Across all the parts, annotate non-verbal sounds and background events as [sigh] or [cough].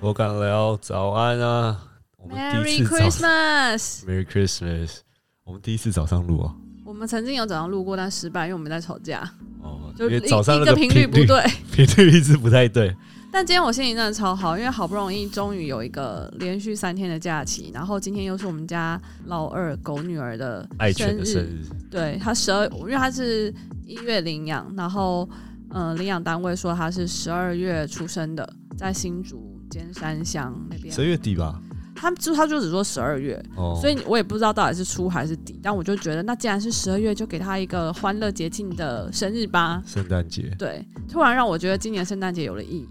我敢聊早安啊！我们第 Merry 次早 Christmas！Merry Christmas，我们第一次早上录啊。我们曾经有早上录过，但失败，因为我们在吵架，哦，就早上一个那频频率不，对。[laughs] 频率一直不太对。但今天我心情真的超好，因为好不容易终于有一个连续三天的假期，然后今天又是我们家老二狗女儿的爱犬的生日，日，对她十二，因为她是一月领养，然后嗯、呃领养单位说她是十二月出生的，在新竹尖山乡那边十，月底吧。他们就他就只说十二月，哦，所以我也不知道到底是初还是底，但我就觉得那既然是十二月，就给他一个欢乐节庆的生日吧。圣诞节对，突然让我觉得今年圣诞节有了意义。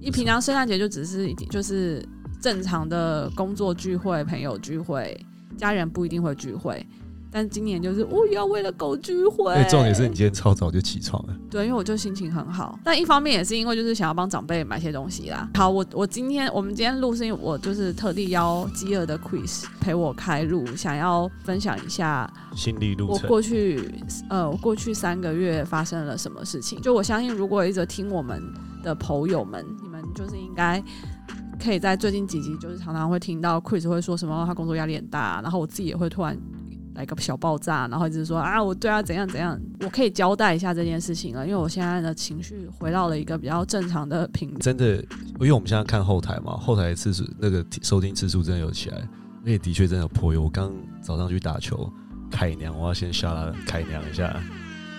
一平常圣诞节就只是一就是正常的工作聚会、朋友聚会，家人不一定会聚会，但今年就是我要为了狗聚会。因为重点是你今天超早就起床了。对，因为我就心情很好，但一方面也是因为就是想要帮长辈买些东西啦。好，我我今天我们今天录是因为我就是特地邀饥饿的 Quiz 陪我开录，想要分享一下心理路程，我过去呃我过去三个月发生了什么事情。就我相信，如果一直听我们的朋友们，你们就是应该。可以在最近几集，就是常常会听到 Chris 会说什么他工作压力很大，然后我自己也会突然来个小爆炸，然后一直说啊，我对他怎样怎样，我可以交代一下这件事情了，因为我现在的情绪回到了一个比较正常的频率。真的，因为我们现在看后台嘛，后台次数那个收听次数真的有起来，而且的确真的有颇有。我刚早上去打球，凯娘，我要先下他凯娘一下，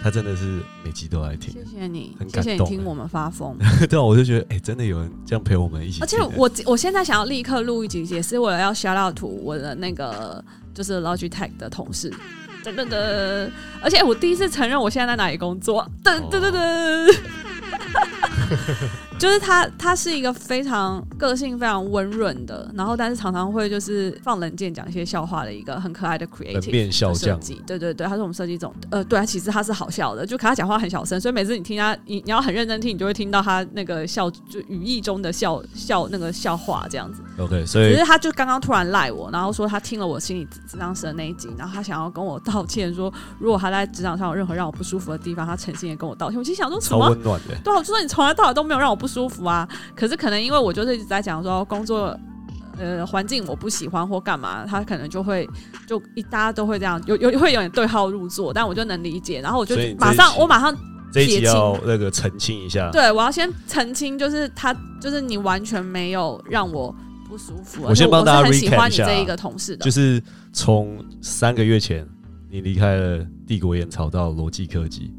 他真的是每集都来听谢。谢你很，谢谢你听我们发疯。[laughs] 对啊，我就觉得，哎、真的有人这样陪我们一起。而且我我现在想要立刻录一集，也是为了要 shout out to 我的那个就是 Logitech 的同事。噔噔噔！而且我第一次承认我现在在哪里工作。噔噔噔噔！就是他，他是一个非常个性非常温润的，然后但是常常会就是放冷箭讲一些笑话的一个很可爱的 creative 面笑设匠，计，对对对，他是我们设计总，呃，对啊，其实他是好笑的，就可他讲话很小声，所以每次你听他，你你要很认真听，你就会听到他那个笑，就语义中的笑笑那个笑话这样子。OK，所以只是他就刚刚突然赖我，然后说他听了我心理咨商师的那一集，然后他想要跟我道歉，说如果他在职场上有任何让我不舒服的地方，他诚心也跟我道歉。我心想说什超么？温暖的。对啊，我就说你从来到尾都没有让我不舒服啊。可是可能因为我就是一直在讲说工作。呃，环境我不喜欢或干嘛，他可能就会就一大家都会这样，有有会有点对号入座，但我就能理解，然后我就马上我马上这一集要那个澄清一下，对我要先澄清，就是他就是你完全没有让我不舒服，我先帮大家 recap 一下。欢你这一个同事的，就是从三个月前你离开了帝国烟草到逻辑科技，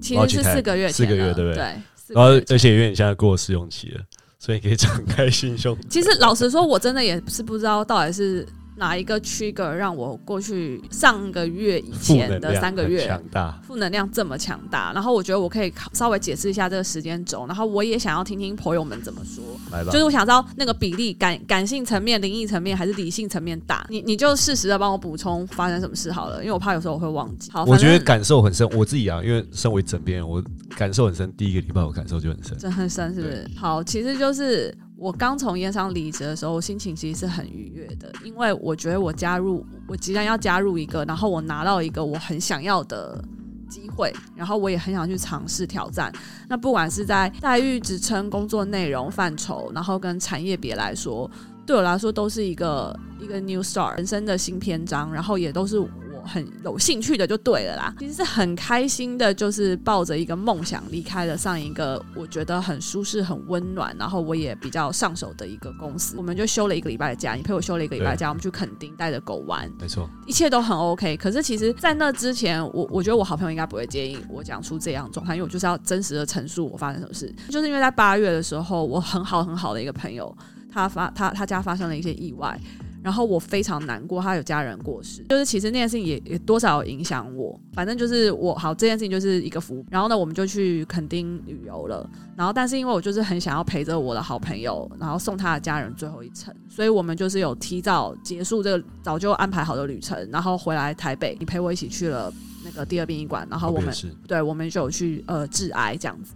其实是四个月前四个月对不对？对，然后而且因为你现在过试用期了，所以你可以敞开心胸。其实老实说，我真的也是不知道到底是哪一个 trigger 让我过去上个月以前的三个月强大，负能量这么强大，然后我觉得我可以考稍微解释一下这个时间轴，然后我也想要听听朋友们怎么说。来吧就。是我想知道那个比例感感性层面、灵异层面还是理性层面大，你你就适时的帮我补充发生什么事好了，因为我怕有时候我会忘记。好，我觉得感受很深，我自己啊，因为身为枕边人，我感受很深。第一个礼拜我感受就很深，真很深，是不是？好，其实就是我刚从烟商离职的时候，心情其实是很愉悦的，因为我觉得我加入，我即将要加入一个，然后我拿到一个我很想要的机会，然后我也很想去尝试挑战。那不管是在待遇、职称、工作内容范畴，然后跟产业别来说，对我来说都是一个一个 new start 人生的新篇章，然后也都是很有兴趣的，就对了啦。其实是很开心的，就是抱着一个梦想离开了上一个我觉得很舒适、很温暖，然后我也比较上手的一个公司。我们就休了一个礼拜的假，你陪我休了一个礼拜的假，我们去垦丁带着狗玩，没错。一切都很 OK。可是其实，在那之前，我我觉得我好朋友应该不会介意我讲出这样状态，因为我就是要真实的陈述我发生什么事。就是因为在八月的时候，我很好很好的一个朋友，他发他他家发生了一些意外。然后我非常难过，他有家人过世，就是其实那件事情也也多少有影响我。反正就是我好这件事情就是一个福。然后呢，我们就去垦丁旅游了。然后但是因为我就是很想要陪着我的好朋友，然后送他的家人最后一程，所以我们就是有提早结束这个早就安排好的旅程，然后回来台北，你陪我一起去了那个第二殡仪馆，然后我们对，我们就有去呃致哀这样子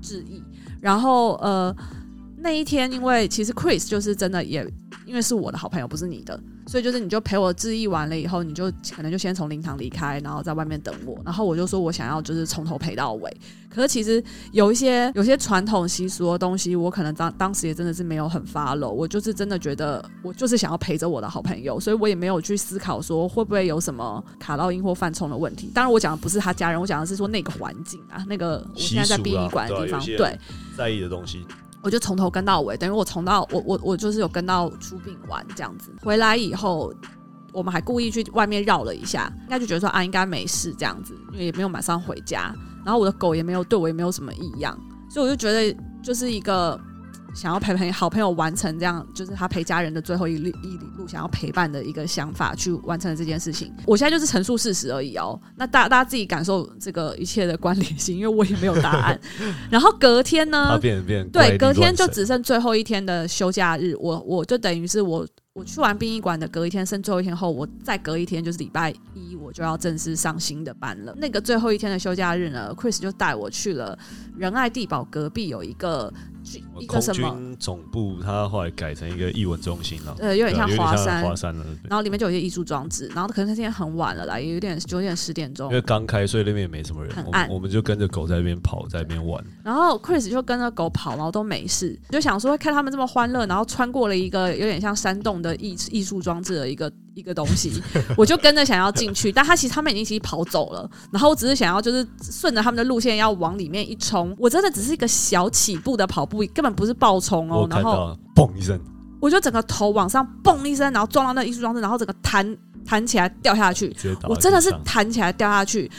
致意，然后呃那一天，因为其实 Chris 就是真的也因为是我的好朋友，不是你的，所以就是你就陪我致意完了以后，你就可能就先从灵堂离开，然后在外面等我。然后我就说我想要就是从头陪到尾。可是其实有一些有些传统习俗的东西，我可能当当时也真的是没有很 follow。我就是真的觉得我就是想要陪着我的好朋友，所以我也没有去思考说会不会有什么卡到音或犯冲的问题。当然我讲的不是他家人，我讲的是说那个环境啊，那个我现在在殡仪馆的地方，对在意的东西。我就从头跟到尾，等于我从到我我我就是有跟到出殡完这样子，回来以后，我们还故意去外面绕了一下，应该就觉得说啊应该没事这样子，因为也没有马上回家，然后我的狗也没有对我也没有什么异样，所以我就觉得就是一个。想要陪陪好朋友完成这样，就是他陪家人的最后一里一里路，想要陪伴的一个想法去完成了这件事情。我现在就是陈述事实而已哦。那大大家自己感受这个一切的关联性，因为我也没有答案。然后隔天呢？[laughs] 变变对，隔天就只剩最后一天的休假日。我我就等于是我我去完殡仪馆的隔一天，剩最后一天后，我再隔一天就是礼拜一，我就要正式上新的班了。那个最后一天的休假日呢，Chris 就带我去了仁爱地堡隔壁有一个。空军总部，它后来改成一个艺文中心了，呃，有点像华山，华山了。然后里面就有一些艺术装置，然后可能那天很晚了啦，也有点九点十点钟，因为刚开，所以那边也没什么人，很暗。我们就跟着狗在那边跑，在那边玩。然后 Chris 就跟着狗跑，然后都没事，就想说看他们这么欢乐，然后穿过了一个有点像山洞的艺艺术装置的一个。[laughs] 一个东西，我就跟着想要进去，但他其实他们已经其实跑走了，然后我只是想要就是顺着他们的路线要往里面一冲，我真的只是一个小起步的跑步，根本不是爆冲哦。然后嘣一声，我就整个头往上嘣一声，然后撞到那艺术装置，然后整个弹弹起来掉下去，我真的是弹起来掉下去，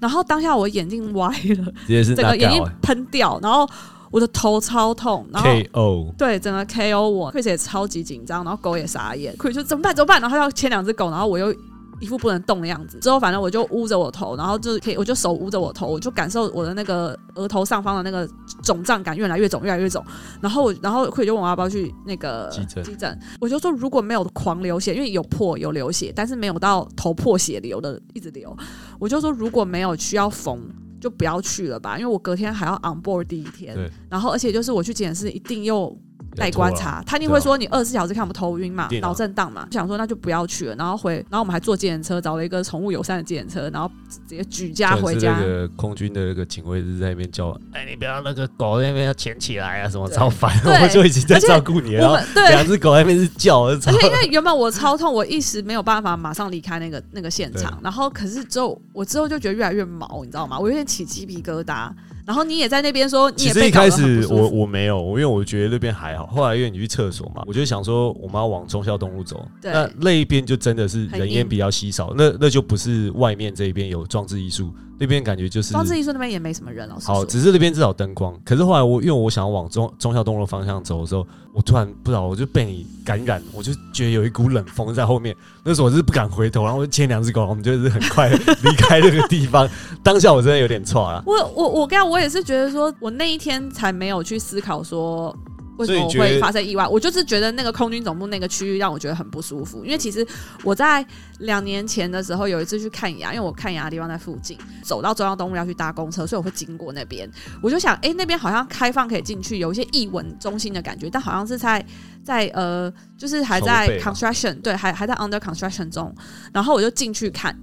然后当下我眼睛歪了，整个眼睛喷掉，然后。我的头超痛，然后 KO 对整个 KO 我，Chris 也超级紧张，然后狗也傻眼，Chris 说怎么办？怎么办，然后他要牵两只狗，然后我又一副不能动的样子。之后反正我就捂着我头，然后就可以我就手捂着我头，我就感受我的那个额头上方的那个肿胀感越来越肿，越来越肿。然后然后 Chris 就问我要不要去那个急诊，急诊。我就说如果没有狂流血，因为有破有流血，但是没有到头破血流的一直流。我就说如果没有需要缝。就不要去了吧，因为我隔天还要 on board 第一天，然后而且就是我去检视，一定又。待观察，他一定会说你二十四小时看不头晕嘛，脑震荡嘛，想说那就不要去了，然后回，然后我们还坐自行车，找了一个宠物友善的自行车，然后直接举家回家。那个空军的那个警卫是在那边叫，哎，你不要那个狗那边要牵起来啊，什么超烦，[laughs] 我就已经在照顾你，然后两只狗那边是叫，而且因为原本我超痛，我一时没有办法马上离开那个那个现场，然后可是之后我之后就觉得越来越毛，你知道吗？我有点起鸡皮疙瘩。然后你也在那边说，其实一开始我我没有，因为我觉得那边还好。后来因为你去厕所嘛，我就想说我们要往忠孝东路走，那那一边就真的是人烟比较稀少，那那就不是外面这一边有装置艺术。那边感觉就是装置艺术那边也没什么人哦。好，只是那边至少灯光。可是后来我因为我想要往中中孝东路方向走的时候，我突然不知道我就被你感染，我就觉得有一股冷风在后面。那时候我是不敢回头，然后我牵两只狗，我们就是很快离开这个地方。[laughs] 当下我真的有点错啊。我我我刚我也是觉得说，我那一天才没有去思考说。为什么会发生意外？我就是觉得那个空军总部那个区域让我觉得很不舒服。因为其实我在两年前的时候有一次去看牙，因为我看牙的地方在附近，走到中央东路要去搭公车，所以我会经过那边。我就想，哎，那边好像开放可以进去，有一些译文中心的感觉，但好像是在在呃，就是还在 construction，对，还还在 under construction 中。然后我就进去看。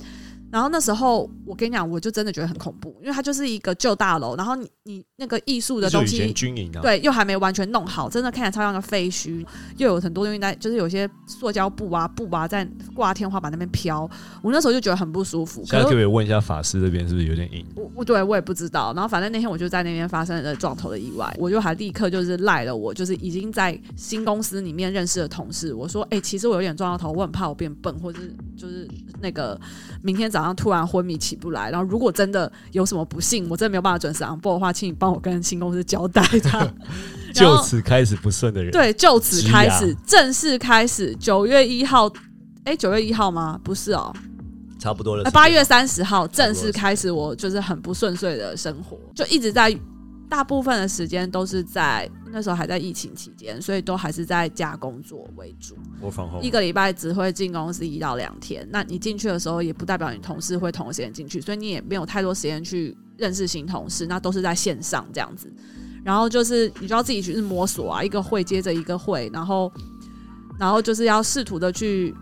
然后那时候，我跟你讲，我就真的觉得很恐怖，因为它就是一个旧大楼，然后你你那个艺术的东西，军营对，又还没完全弄好，真的看起来超像个废墟，又有很多东西在，就是有些塑胶布啊布啊在挂天花板那边飘，我那时候就觉得很不舒服。现在可以问一下法师这边是不是有点硬？我我对我也不知道。然后反正那天我就在那边发生了撞头的意外，我就还立刻就是赖了我，就是已经在新公司里面认识的同事，我说，哎，其实我有点撞到头，我很怕我变笨，或者是就是那个明天早。然后突然昏迷起不来，然后如果真的有什么不幸，我真的没有办法准时上播的话，请你帮我跟新公司交代。[laughs] 他就此开始不顺的人，对，就此开始正式开始。九月一号，哎，九月一号吗？不是哦，差不多了。八月三十号正式开始，我就是很不顺遂的生活，就一直在。大部分的时间都是在那时候还在疫情期间，所以都还是在家工作为主。我放一个礼拜只会进公司一到两天。那你进去的时候，也不代表你同事会同时间进去，所以你也没有太多时间去认识新同事。那都是在线上这样子。然后就是你就要自己去摸索啊，一个会接着一个会，然后。然后就是要试图的去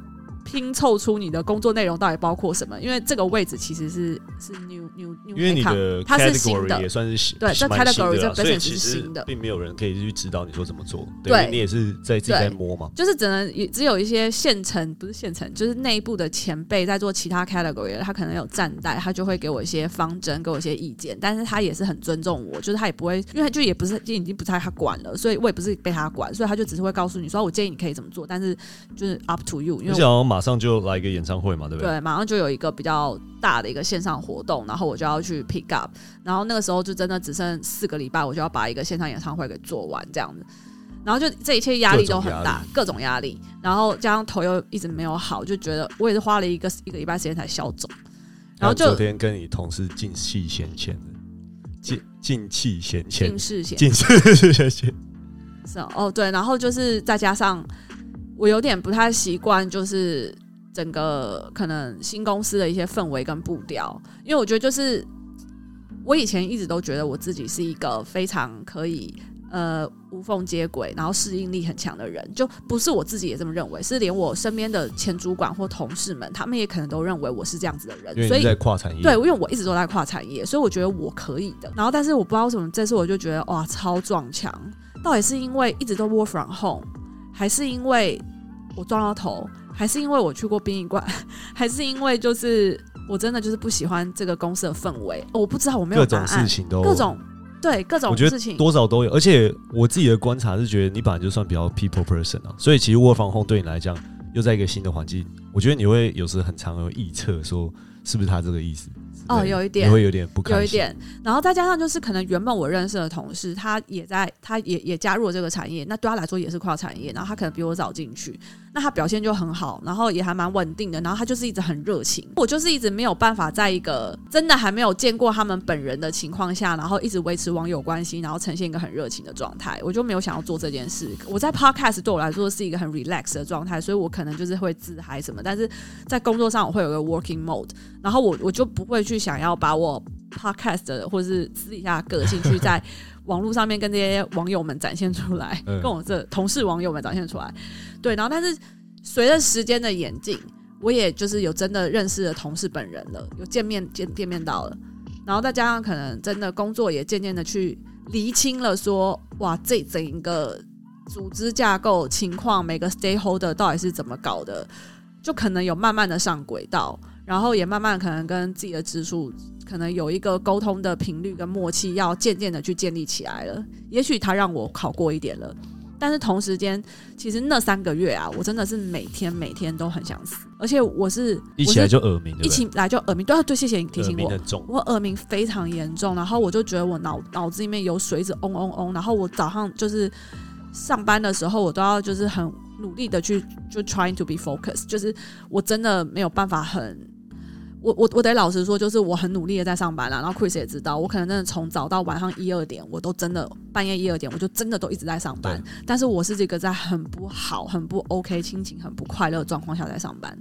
拼凑出你的工作内容到底包括什么，因为这个位置其实是是 new new new，因为你的它是新的 category 也算是新对这 category 这所以 business 是新的并没有人可以去指导你说怎么做，对你也是在自己在摸嘛。就是只能也只有一些现成不是现成，就是内部的前辈在做其他 category，他可能有站代，他就会给我一些方针，给我一些意见，但是他也是很尊重我，就是他也不会，因为他就也不是就已经不太他管了，所以我也不是被他管，所以他就只是会告诉你说，我建议你可以怎么做，但是就是 up to you，因为我而且好像马上就来一个演唱会嘛，对不对？对，马上就有一个比较大的一个线上活动，然后我就要去 pick up，然后那个时候就真的只剩四个礼拜，我就要把一个线上演唱会给做完这样子。然后就这一切压力都很大，各种压力，然后加上头又一直没有好，就觉得我也是花了一个一个礼拜时间才消肿，然后就昨天跟你同事进气先前的，进进气先前进，视先近视先前，是哦哦对，然后就是再加上我有点不太习惯，就是整个可能新公司的一些氛围跟步调，因为我觉得就是我以前一直都觉得我自己是一个非常可以呃无缝接轨，然后适应力很强的人，就不是我自己也这么认为，是连我身边的前主管或同事们，他们也可能都认为我是这样子的人，所以在跨产业，对，因为我一直都在跨产业，所以我觉得我可以的。然后，但是我不知道为什么这次我就觉得哇，超撞墙。到底是因为一直都 work from home，还是因为我撞到头，还是因为我去过殡仪馆，[laughs] 还是因为就是我真的就是不喜欢这个公司的氛围？我不知道，我没有各种事。情都各种对各种事情，多少都有，而且我自己的观察是觉得你本来就算比较 people person 啊，所以其实 work from home 对你来讲，又在一个新的环境，我觉得你会有时很常有臆测说是不是他这个意思哦有一点你会有点不开心，有一点，然后再加上就是可能原本我认识的同事，他也在，他也也加入了这个产业，那对他来说也是跨产业，然后他可能比我早进去，那他表现就很好，然后也还蛮稳定的，然后他就是一直很热情，我就是一直没有办法在一个真的还没有见过他们本人的情况下，然后一直维持网友关系，然后呈现一个很热情的状态，我就没有想要做这件事。我在 podcast 对我来说是一个很 relax 的状态，所以我可能就是会自嗨什么，但是在工作上我会有个 working mode。然后我我就不会去想要把我 podcast 的或者是私底下的个性去在网络上面跟这些网友们展现出来，[laughs] 嗯跟我这同事网友们展现出来。对，然后但是随着时间的演进，我也就是有真的认识了同事本人了，有见面见见面到了，然后再加上可能真的工作也渐渐的去厘清了说，哇，这整一个组织架构情况，每个 stakeholder 到底是怎么搞的，就可能有慢慢的上轨道。然后也慢慢可能跟自己的直属可能有一个沟通的频率跟默契，要渐渐的去建立起来了。也许他让我考过一点了，但是同时间，其实那三个月啊，我真的是每天每天都很想死，而且我是一起来就耳鸣，一起来就耳鸣，对啊对，谢谢你提醒我，我耳鸣非常严重，然后我就觉得我脑脑子里面有水一直嗡嗡嗡，然后我早上就是上班的时候，我都要就是很努力的去就 trying to be focused，就是我真的没有办法很。我我我得老实说，就是我很努力的在上班啦，然后 Chris 也知道，我可能真的从早到晚上一二点，我都真的半夜一二点，我就真的都一直在上班。但是我是这个在很不好、很不 OK、心情很不快乐的状况下在上班，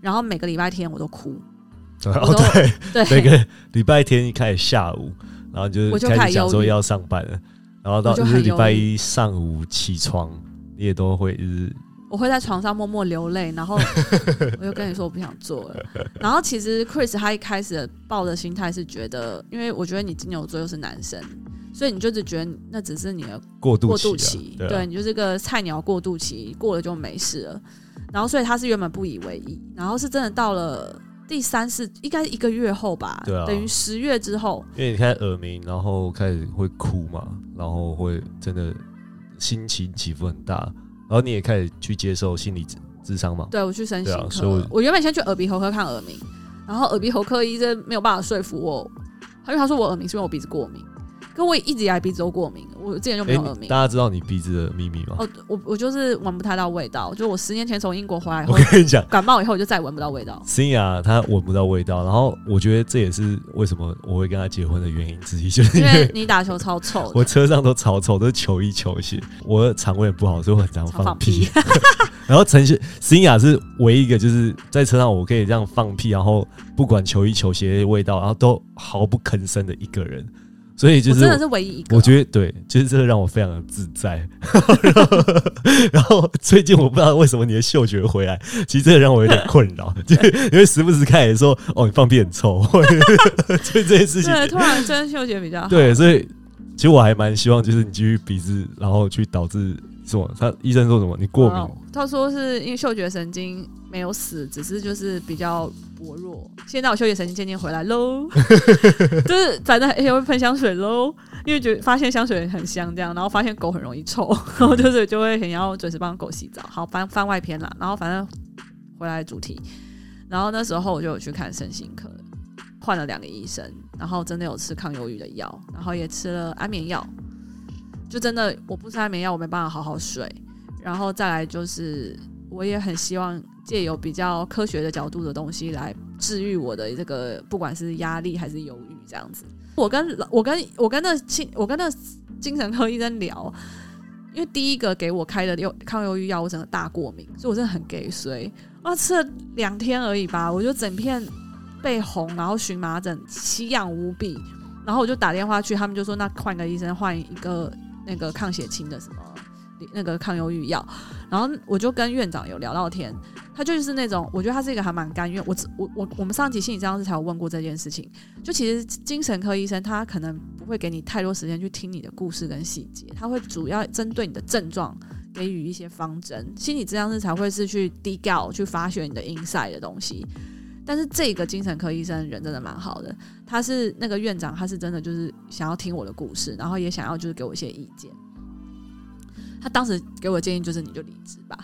然后每个礼拜天我都哭，[laughs] 哦都对，对，每个礼拜天一开始下午，然后就我就开开始讲说要上班了，然后到我就就是礼拜一上午起床，你也都会一直我会在床上默默流泪，然后我就跟你说我不想做了。然后其实 Chris 他一开始抱的心态是觉得，因为我觉得你金牛座又是男生，所以你就只觉得那只是你的过渡过渡期对啊，你就是个菜鸟过渡期，过了就没事了。然后所以他是原本不以为意，然后是真的到了第三四，应该一个月后吧，对啊等于十月之后，因为你开始耳鸣，然后开始会哭嘛，然后会真的心情起伏很大，然后你也开始去接受心理智智商嘛，对我去申请所以我我原本先去耳鼻喉科看耳鸣，然后耳鼻喉科医生没有办法说服我，因为他说我耳鸣是因为我鼻子过敏，可我一直以来鼻子都过敏，我之前就没哎、有耳鸣大。家知道你鼻子的秘密吗？哦，我我就是闻不太到味道，就我十年前从英国回来我，跟你讲，感冒以后我就再也闻不到味道。辛雅她闻不到味道，然后我觉得这也是为什么我会跟她结婚的原因之一，就是因因为为你打球超臭 [laughs] 我的，车上都超臭，都是球衣球鞋，我的肠胃不好，所以我很常常放屁屁。[laughs] 然后陈欣辛雅是唯一一个，就是在车上我可以这样放屁，然后不管球衣球鞋味道，然后都毫不吭声的一个人。所以就是我真的是唯一一个。我觉得对，就是这个让我非常的自在。[laughs] 然后 [laughs] 然后最近我不知道为什么你的嗅觉回来，其实这个让我有点困扰，[laughs] 就是因为时不时看也说哦你放屁很臭，所以这件事情对，突然真嗅觉比较好。对，所以其实我还蛮希望就是你继续鼻子，然后去导致什么？他医生说什么？你过敏？哦他说是因为嗅觉神经没有死，只是就是比较薄弱。现在我嗅觉神经渐渐回来喽，[laughs] 就是反正也会喷香水喽，因为觉得发现香水很香这样，然后发现狗很容易臭，然后就是就会很要准时帮狗洗澡。好，翻翻外篇啦，然后反正回来主题，然后那时候我就有去看身心科，换了两个医生，然后真的有吃抗忧郁的药，然后也吃了安眠药，就真的我不吃安眠药，我没办法好好睡。然后再来就是，我也很希望借由比较科学的角度的东西来治愈我的这个，不管是压力还是忧郁这样子。我跟我跟我跟那精我跟那精神科医生聊，因为第一个给我开的忧抗忧郁药，我整个大过敏，所以我真的很给水。啊，吃了两天而已吧，我就整片被红，然后荨麻疹，奇痒无比。然后我就打电话去，他们就说那换个医生，换一个那个抗血清的什么那个抗忧郁药。然后我就跟院长有聊到天，他就是那种，我觉得他是一个还蛮甘愿。我我我我们上集心理治疗师才有问过这件事情，就其实精神科医生他可能不会给你太多时间去听你的故事跟细节，他会主要针对你的症状给予一些方针。心理治疗师才会是去低调去发掘你的 inside 的东西。但是这个精神科医生人真的蛮好的，他是那个院长，他是真的就是想要听我的故事，然后也想要就是给我一些意见。他当时给我的建议就是你就离职吧，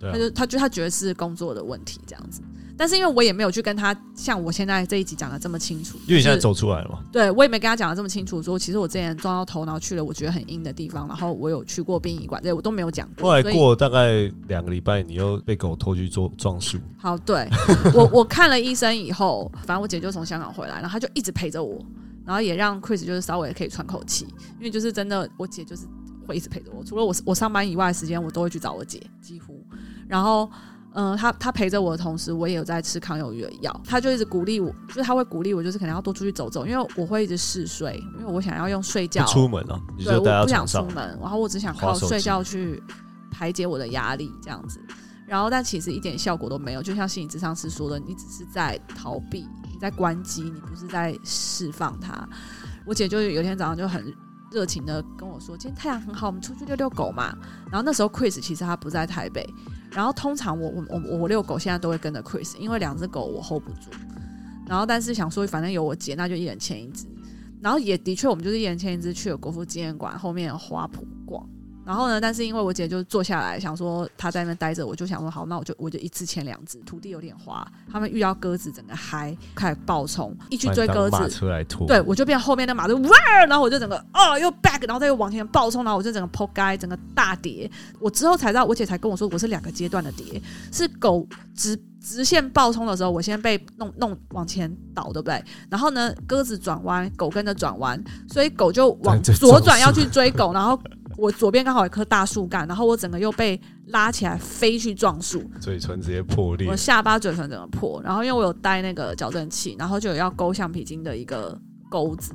啊他就他就他觉得是工作的问题这样子。但是因为我也没有去跟他像我现在这一集讲的这么清楚，因为你现在走出来了嘛，对我也没跟他讲的这么清楚，说其实我之前撞到头，然后去了我觉得很阴的地方，然后我有去过殡仪馆，这些我都没有讲过。后来过大概两个礼拜，你又被狗拖去做撞树，好，对我 [laughs] 我看了医生以后，反正我姐就从香港回来，然后她就一直陪着我，然后也让 Chris 就是稍微可以喘口气，因为就是真的我姐就是会一直陪着我，除了我我上班以外的时间，我都会去找我姐，几乎。然后，嗯、他他陪着我的同时，我也有在吃抗忧郁的药，他就一直鼓励我，就是他会鼓励我，就是可能要多出去走走，因为我会一直嗜睡，因为我想要用睡觉出门啊，你对，我不想，出门，然后我只想靠睡觉去排解我的压力，这样子。然后，但其实一点效果都没有，就像心理咨商师说的，你只是在逃避，你在关机，你不是在释放它。我姐就有一天早上就很热情的跟我说：“今天太阳很好，我们出去遛遛狗嘛。”然后那时候 Chris 其实他不在台北，然后通常我我我我遛狗现在都会跟着 Chris，因为两只狗我 hold 不住。然后但是想说，反正有我姐，那就一人牵一只。然后也的确，我们就是一人牵一只去了国父纪念馆后面的花圃逛。然后呢，但是因为我姐就坐下来想说她在那边待着，我就想说好，那我就我就一次牵两只。土地有点滑，他们遇到鸽子整个嗨，开始暴冲，一去追鸽子，车来拖，对，我就变后面的马就哇，然后我就整个哦又 back，然后再又往前暴冲，然后我就整个扑街，整个大跌。我之后才知道，我姐才跟我说我是两个阶段的跌，是狗直直线暴冲的时候，我先被弄弄往前倒，对不对？然后呢，鸽子转弯，狗跟着转弯，所以狗就往左转要去追狗，然后我左边刚好有一棵大树干，然后我整个又被拉起来飞去撞树，嘴唇直接破裂我，下巴嘴唇整个破，然后因为我有带那个矫正器，然后就有要勾橡皮筋的一个钩子，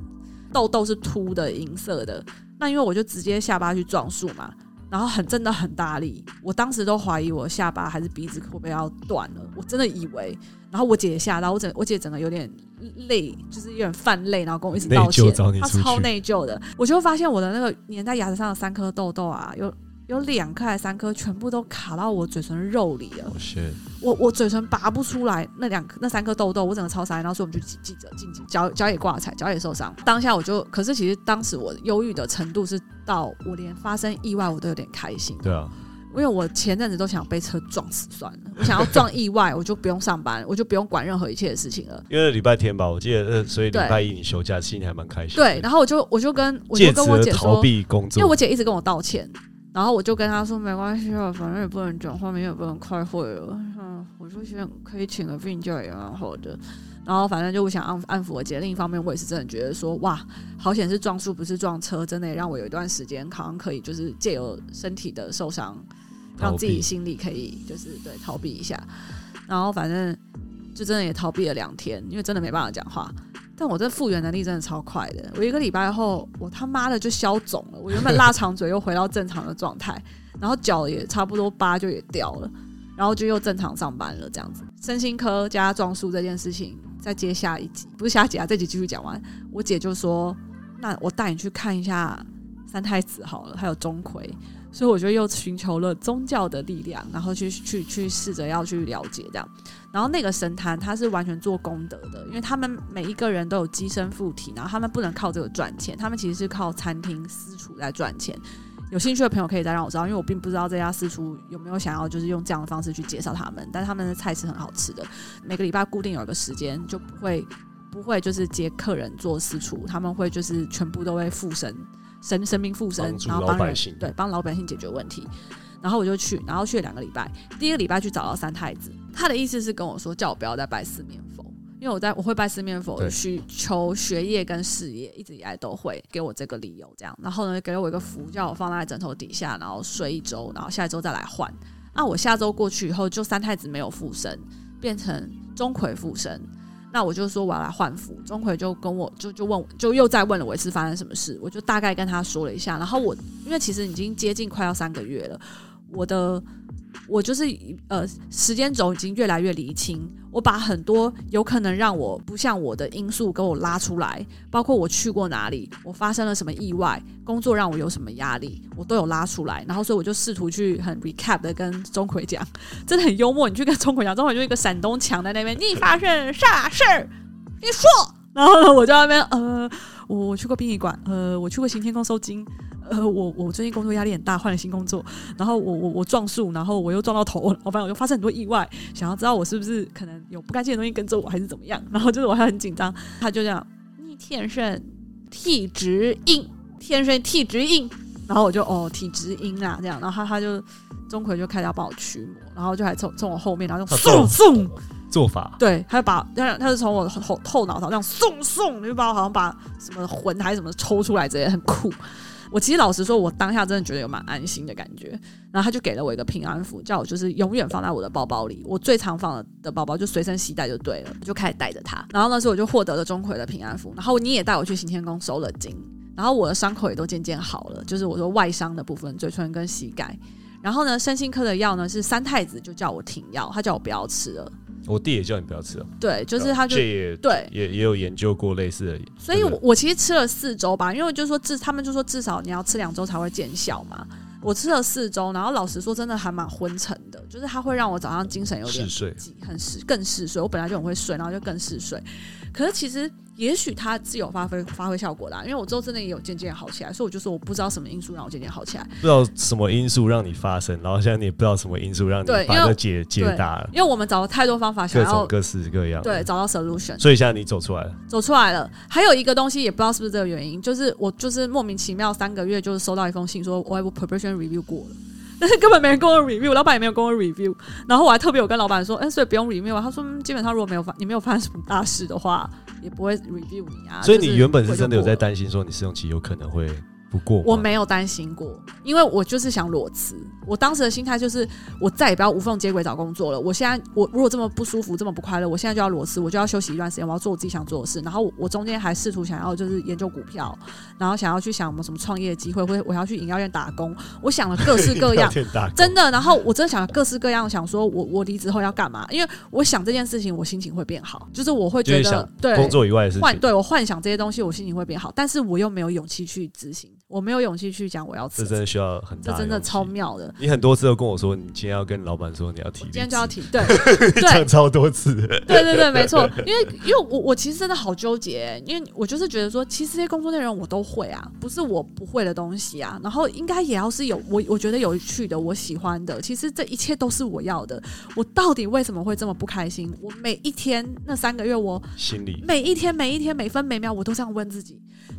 痘痘是凸的银色的，那因为我就直接下巴去撞树嘛，然后很真的很大力，我当时都怀疑我下巴还是鼻子会不会要断了，我真的以为，然后我姐也吓到，我整我姐整个有点累，就是有点泛累，然后跟我一直道歉她超内疚的，我就发现我的那个粘在牙齿上的三颗痘痘啊，有有两颗还是三颗，全部都卡到我嘴唇肉里了。我我嘴唇拔不出来，那两颗那三颗痘痘，我整个超傻眼，然后所以我们就记记者晋级，脚脚也挂彩，脚也受伤。当下我就，可是其实当时我忧郁的程度是到我连发生意外我都有点开心，对啊，因为我前阵子都想被车撞死算了，我想要撞意外，我就不用上班，我就不用管任何一切的事情了。因为礼拜天吧，我记得，呃，所以礼拜一你休假，心里还蛮开心的。对，然后我就我就跟我就跟我姐说，避工作，因为我姐一直跟我道歉，然后我就跟他说没关系啊，反正也不能讲话，明天也不能开会了。嗯，我就想可以请个病假也蛮好的。然后反正就我想安安抚我姐，另一方面我也是真的觉得说哇，好险是撞树不是撞车，真的也让我有一段时间好像可以就是借由身体的受伤，让自己心里可以就是对逃避一下。然后反正就真的也逃避了两天，因为真的没办法讲话。但我这复原能力真的超快的，我一个礼拜后，我他妈的就消肿了，我原本腊肠嘴又回到正常的状态，然后脚也差不多疤就也掉了，然后就又正常上班了，这样子。身心科加撞树这件事情，再接下一集，不是下集啊，这集继续讲完。我姐就说：“那我带你去看一下三太子好了，还有钟馗。”所以我觉得又寻求了宗教的力量，然后去去去试着要去了解这样。然后那个神坛它是完全做功德的，因为他们每一个人都有机身附体，然后他们不能靠这个赚钱，他们其实是靠餐厅私厨在赚钱。有兴趣的朋友可以再让我知道，因为我并不知道这家私厨有没有想要就是用这样的方式去介绍他们，但他们的菜是很好吃的。每个礼拜固定有一个时间，就不会不会就是接客人做私厨，他们会就是全部都会附身。神神明附身，然后帮人对帮老百姓解决问题，然后我就去，然后去了两个礼拜。第一个礼拜去找到三太子，他的意思是跟我说，叫我不要再拜四面佛，因为我在我会拜四面佛，需求学业跟事业，一直以来都会给我这个理由这样。然后呢，给了我一个符，叫我放在枕头底下，然后睡一周，然后下一周再来换。那我下周过去以后，就三太子没有附身，变成钟馗附身。那我就说我要来换服，钟馗就跟我就就问，就又再问了我一次发生什么事，我就大概跟他说了一下，然后我因为其实已经接近快要三个月了，我的。我就是呃，时间轴已经越来越厘清。我把很多有可能让我不像我的因素给我拉出来，包括我去过哪里，我发生了什么意外，工作让我有什么压力，我都有拉出来。然后，所以我就试图去很 recap 的跟钟馗讲，[laughs] 真的很幽默。你去跟钟馗讲，钟馗就一个闪东墙在那边，你发生啥事儿？你说。[laughs] 然后呢，我在那边呃，我去过殡仪馆，呃，我去过行天宫收金。呃，我我最近工作压力很大，换了新工作，然后我我我撞树，然后我又撞到头，我反正我就发生很多意外，想要知道我是不是可能有不干净的东西跟着我，还是怎么样？然后就是我还很紧张，他就这样，你天生体质硬，天生体质硬，然后我就哦体质硬啊这样，然后他他就钟馗就开始要帮我驱魔，然后就还从从我后面，然后就送送做法，对，他就把他他是从我后后脑勺这样送送，就把我好像把什么魂还是什么抽出来，这也很酷。我其实老实说，我当下真的觉得有蛮安心的感觉。然后他就给了我一个平安符，叫我就是永远放在我的包包里。我最常放的包包就随身携带就对了，就开始带着它。然后那时候我就获得了钟馗的平安符。然后你也带我去行天宫收了金。然后我的伤口也都渐渐好了，就是我说外伤的部分，嘴唇跟膝盖。然后呢，身心科的药呢是三太子就叫我停药，他叫我不要吃了。我弟也叫你不要吃了。对，就是他就对，也也有研究过类似的。所以，我我其实吃了四周吧，因为就是说至他们就说至少你要吃两周才会见效嘛。我吃了四周，然后老实说，真的还蛮昏沉的，就是它会让我早上精神有点睡，很嗜更嗜睡。我本来就很会睡，然后就更嗜睡。可是其实。也许它自有发挥发挥效果的，因为我之后真的也有渐渐好起来，所以我就说我不知道什么因素让我渐渐好起来，不知道什么因素让你发生，然后现在你也不知道什么因素让你把它解解答了，因为我们找了太多方法，想要各式各样，对，找到 solution，所以现在你走出来了，走出来了。还有一个东西也不知道是不是这个原因，就是我就是莫名其妙三个月就是收到一封信，说我 preparation review 过了。但 [laughs] 是根本没人跟我 review，老板也没有跟我 review，然后我还特别有跟老板说，哎，所以不用 review。他说基本上如果没有发，你没有发生什么大事的话，也不会 review 你啊。所以你原本是真的有在担心说你试用期有可能会。不过我没有担心过，因为我就是想裸辞。我当时的心态就是，我再也不要无缝接轨找工作了。我现在我如果这么不舒服，这么不快乐，我现在就要裸辞，我就要休息一段时间，我要做我自己想做的事。然后我中间还试图想要就是研究股票，然后想要去想什么什么创业机会，或者我要去饮料店打工。我想了各式各样，[laughs] 真的。然后我真的想了各式各样，想说我我离职后要干嘛？因为我想这件事情，我心情会变好，就是我会觉得对工作以外的事情，对我幻想这些东西，我心情会变好，但是我又没有勇气去执行。我没有勇气去讲我要辞，这真的需要很大，这真的超妙的。你很多次都跟我说，你今天要跟老板说你要提，今天就要提，对，[laughs] 讲超多次。对对对，没错。因为因为我我其实真的好纠结，因为我就是觉得说，其实这些工作内容我都会啊，不是我不会的东西啊。然后应该也要是有我我觉得有趣的，我喜欢的。其实这一切都是我要的。我到底为什么会这么不开心？我每一天那三个月，我心里每一天每一天每分每秒，我都这样问自己。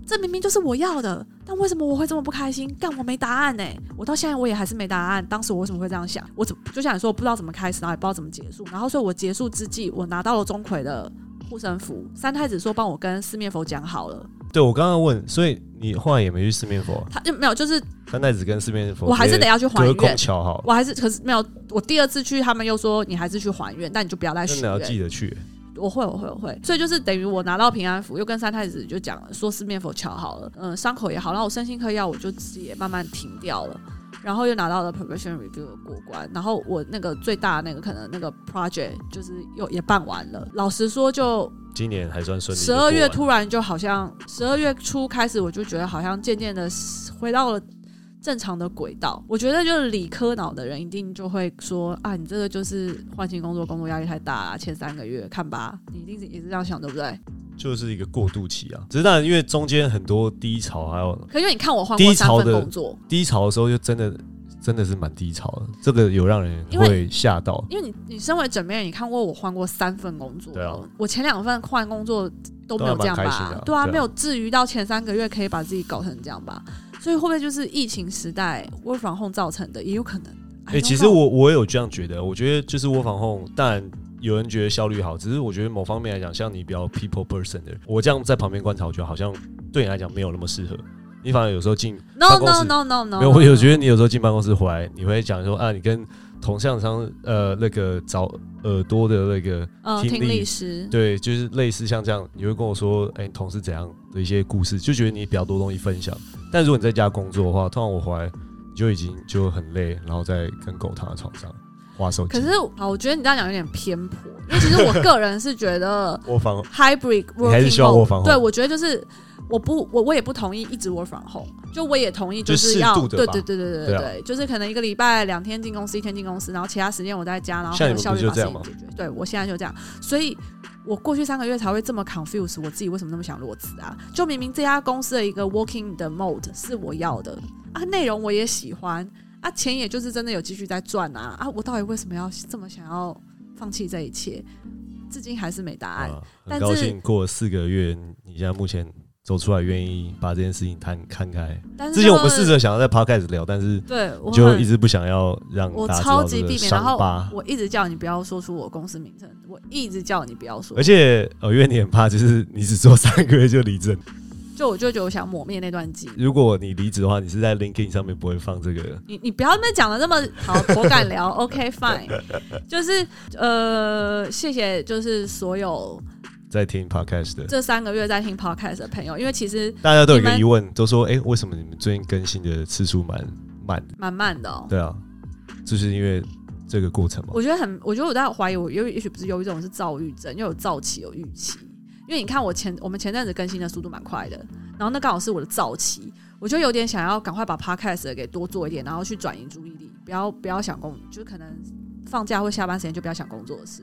这明明就是我要的，但为什么我会这么不开心？干我没答案呢？我到现在我也还是没答案。当时我为什么会这样想？我怎就想说，我不知道怎么开始，然后也不知道怎么结束。然后所以我结束之际，我拿到了钟馗的护身符。三太子说帮我跟四面佛讲好了。对我刚刚问，所以你后来也没去四面佛？他就没有，就是三太子跟四面佛，我还是得要去还愿。桥好，我还是可是没有。我第二次去，他们又说你还是去还愿，但你就不要再许愿。真的要记得去。我会，我会，我会。所以就是等于我拿到平安符，又跟三太子就讲了，说四面佛桥好了，嗯，伤口也好，然后我身心科药我就自己也慢慢停掉了。然后又拿到了 professional review 过关，然后我那个最大那个可能那个 project 就是又也办完了。老实说，就今年还算顺利。十二月突然就好像十二月初开始，我就觉得好像渐渐的回到了正常的轨道。我觉得就是理科脑的人一定就会说啊，你这个就是换新工作，工作压力太大了，前三个月看吧，你一定是也是这样想，对不对？就是一个过渡期啊，只是当然，因为中间很多低潮，还有，可因为你看我换过三份工作，低潮的时候就真的真的是蛮低潮的，这个有让人会吓到。因为你你身为枕边人，你看过我换过三份工作，对啊，我前两份换工作都没有这样吧？对啊，没有至于到前三个月可以把自己搞成这样吧？所以会不会就是疫情时代窝防控造成的？也有可能。哎，其实我我有这样觉得，我觉得就是窝防控，但。有人觉得效率好，只是我觉得某方面来讲，像你比较 people person 的人，我这样在旁边观察，我觉得好像对你来讲没有那么适合。你反而有时候进 no no no no no，没有，我有觉得你有时候进办公室回来，你会讲说啊，你跟同向商呃那个找耳朵的那个听力师，对，就是类似像这样，你会跟我说，哎，同事怎样的一些故事，就觉得你比较多东西分享。但如果你在家工作的话，通常我回来就已经就很累，然后再跟狗躺在床上划手机。可是，啊，我觉得你这样讲有点偏颇，因为其实我个人是觉得 [laughs] 我房 hybrid working 还是需要我房。对，我觉得就是我不我我也不同意一直 work from home，就我也同意就是要对对对对对对对，就是可能一个礼拜两天进公司，一天进公司，然后其他时间我在家，然后效率把事情解决。对我现在就这样，所以我过去三个月才会这么 confuse，我自己为什么那么想裸辞啊？就明明这家公司的一个 working 的 mode 是我要的啊，内容我也喜欢。啊，钱也就是真的有继续在赚啊！啊，我到底为什么要这么想要放弃这一切？至今还是没答案。很高兴过了四个月，你现在目前走出来，愿意把这件事情摊看开。之前我们试着想要在 podcast 聊，但是对，我就一直不想要让我超级避免。然后我一直叫你不要说出我公司名称，我一直叫你不要说。而且呃，因为你很怕，就是你只做三个月就离职。就我就觉得我想抹灭那段记忆。如果你离职的话，你是在 LinkedIn 上面不会放这个。你你不要那么讲的那么好，我敢聊。OK fine，就是呃，谢谢，就是所有在听 Podcast 的这三个月在听 Podcast 的朋友，因为其实大家都有一个疑问，都说哎，为什么你们最近更新的次数蛮慢，蛮慢的？对啊，就是因为这个过程嘛。我觉得很，我觉得我在怀疑，我有也许不是忧郁症，是躁郁症，因为有躁期，有预期。因为你看我前我们前阵子更新的速度蛮快的，然后那刚好是我的躁期，我就有点想要赶快把 podcast 给多做一点，然后去转移注意力，不要不要想工，就是可能放假或下班时间就不要想工作的事。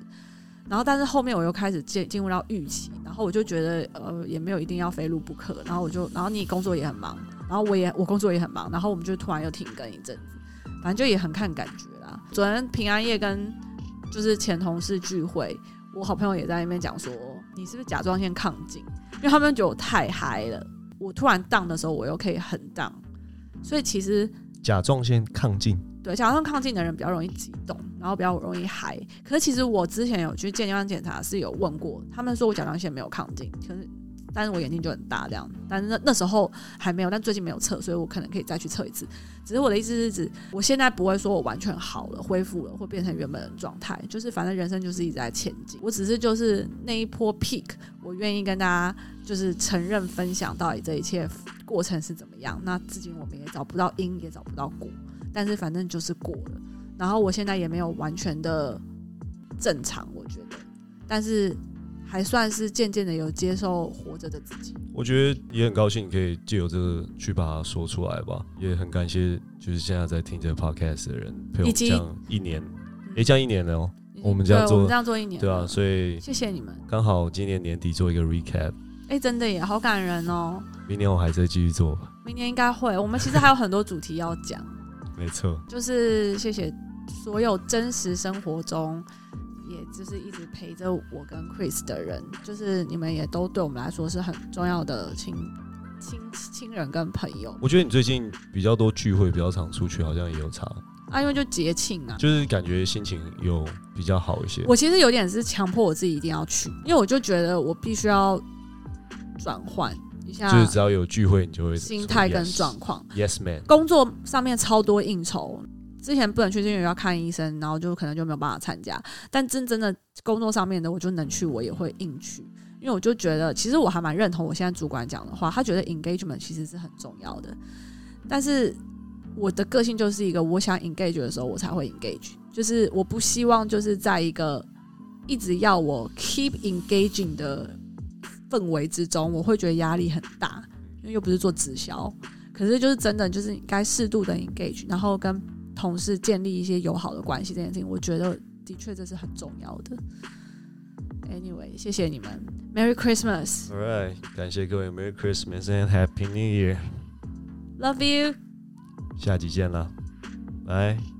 然后但是后面我又开始进进入到预期，然后我就觉得呃也没有一定要非录不可，然后我就然后你工作也很忙，然后我也我工作也很忙，然后我们就突然又停更一阵子，反正就也很看感觉啦。昨天平安夜跟就是前同事聚会。我好朋友也在那边讲说，你是不是甲状腺亢进？因为他们觉得我太嗨了。我突然荡的时候，我又可以很荡，所以其实甲状腺亢进，对甲状腺亢进的人比较容易激动，然后比较容易嗨。可是其实我之前有去健康检查，是有问过，他们说我甲状腺没有亢进，可是。但是我眼睛就很大，这样，但是那那时候还没有，但最近没有测，所以我可能可以再去测一次。只是我的意思是指，我现在不会说我完全好了，恢复了，或变成原本的状态，就是反正人生就是一直在前进。我只是就是那一波 peak，我愿意跟大家就是承认分享到底这一切过程是怎么样。那至今我们也找不到因，也找不到果，但是反正就是过了。然后我现在也没有完全的正常，我觉得，但是。还算是渐渐的有接受活着的自己，我觉得也很高兴可以借由这个去把它说出来吧，也很感谢就是现在在听这个 podcast 的人陪我这样一年，哎，这样一年了哦，我们这样做这样做一年，对啊，所以谢谢你们，刚好今年年底做一个 recap，哎，真的也好感人哦，明年我还在继续做吧，明年应该会，我们其实还有很多主题要讲，没错，就是谢谢所有真实生活中。也就是一直陪着我跟 Chris 的人，就是你们也都对我们来说是很重要的亲亲亲人跟朋友。我觉得你最近比较多聚会，比较常出去，好像也有差啊，因为就节庆啊，就是感觉心情有比较好一些。我其实有点是强迫我自己一定要去，因为我就觉得我必须要转换一下，就是只要有聚会，你就会心态跟状况。Yes man，工作上面超多应酬。之前不能去，是因为要看医生，然后就可能就没有办法参加。但真真的工作上面的，我就能去，我也会硬去，因为我就觉得，其实我还蛮认同我现在主管讲的话，他觉得 engagement 其实是很重要的。但是我的个性就是一个，我想 engage 的时候，我才会 engage，就是我不希望就是在一个一直要我 keep engaging 的氛围之中，我会觉得压力很大，因为又不是做直销。可是就是真的，就是该适度的 engage，然后跟同事建立一些友好的关系，这件事情，我觉得的确这是很重要的。Anyway，谢谢你们，Merry Christmas。All right，感谢各位，Merry Christmas and Happy New Year。Love you。下集见了，拜。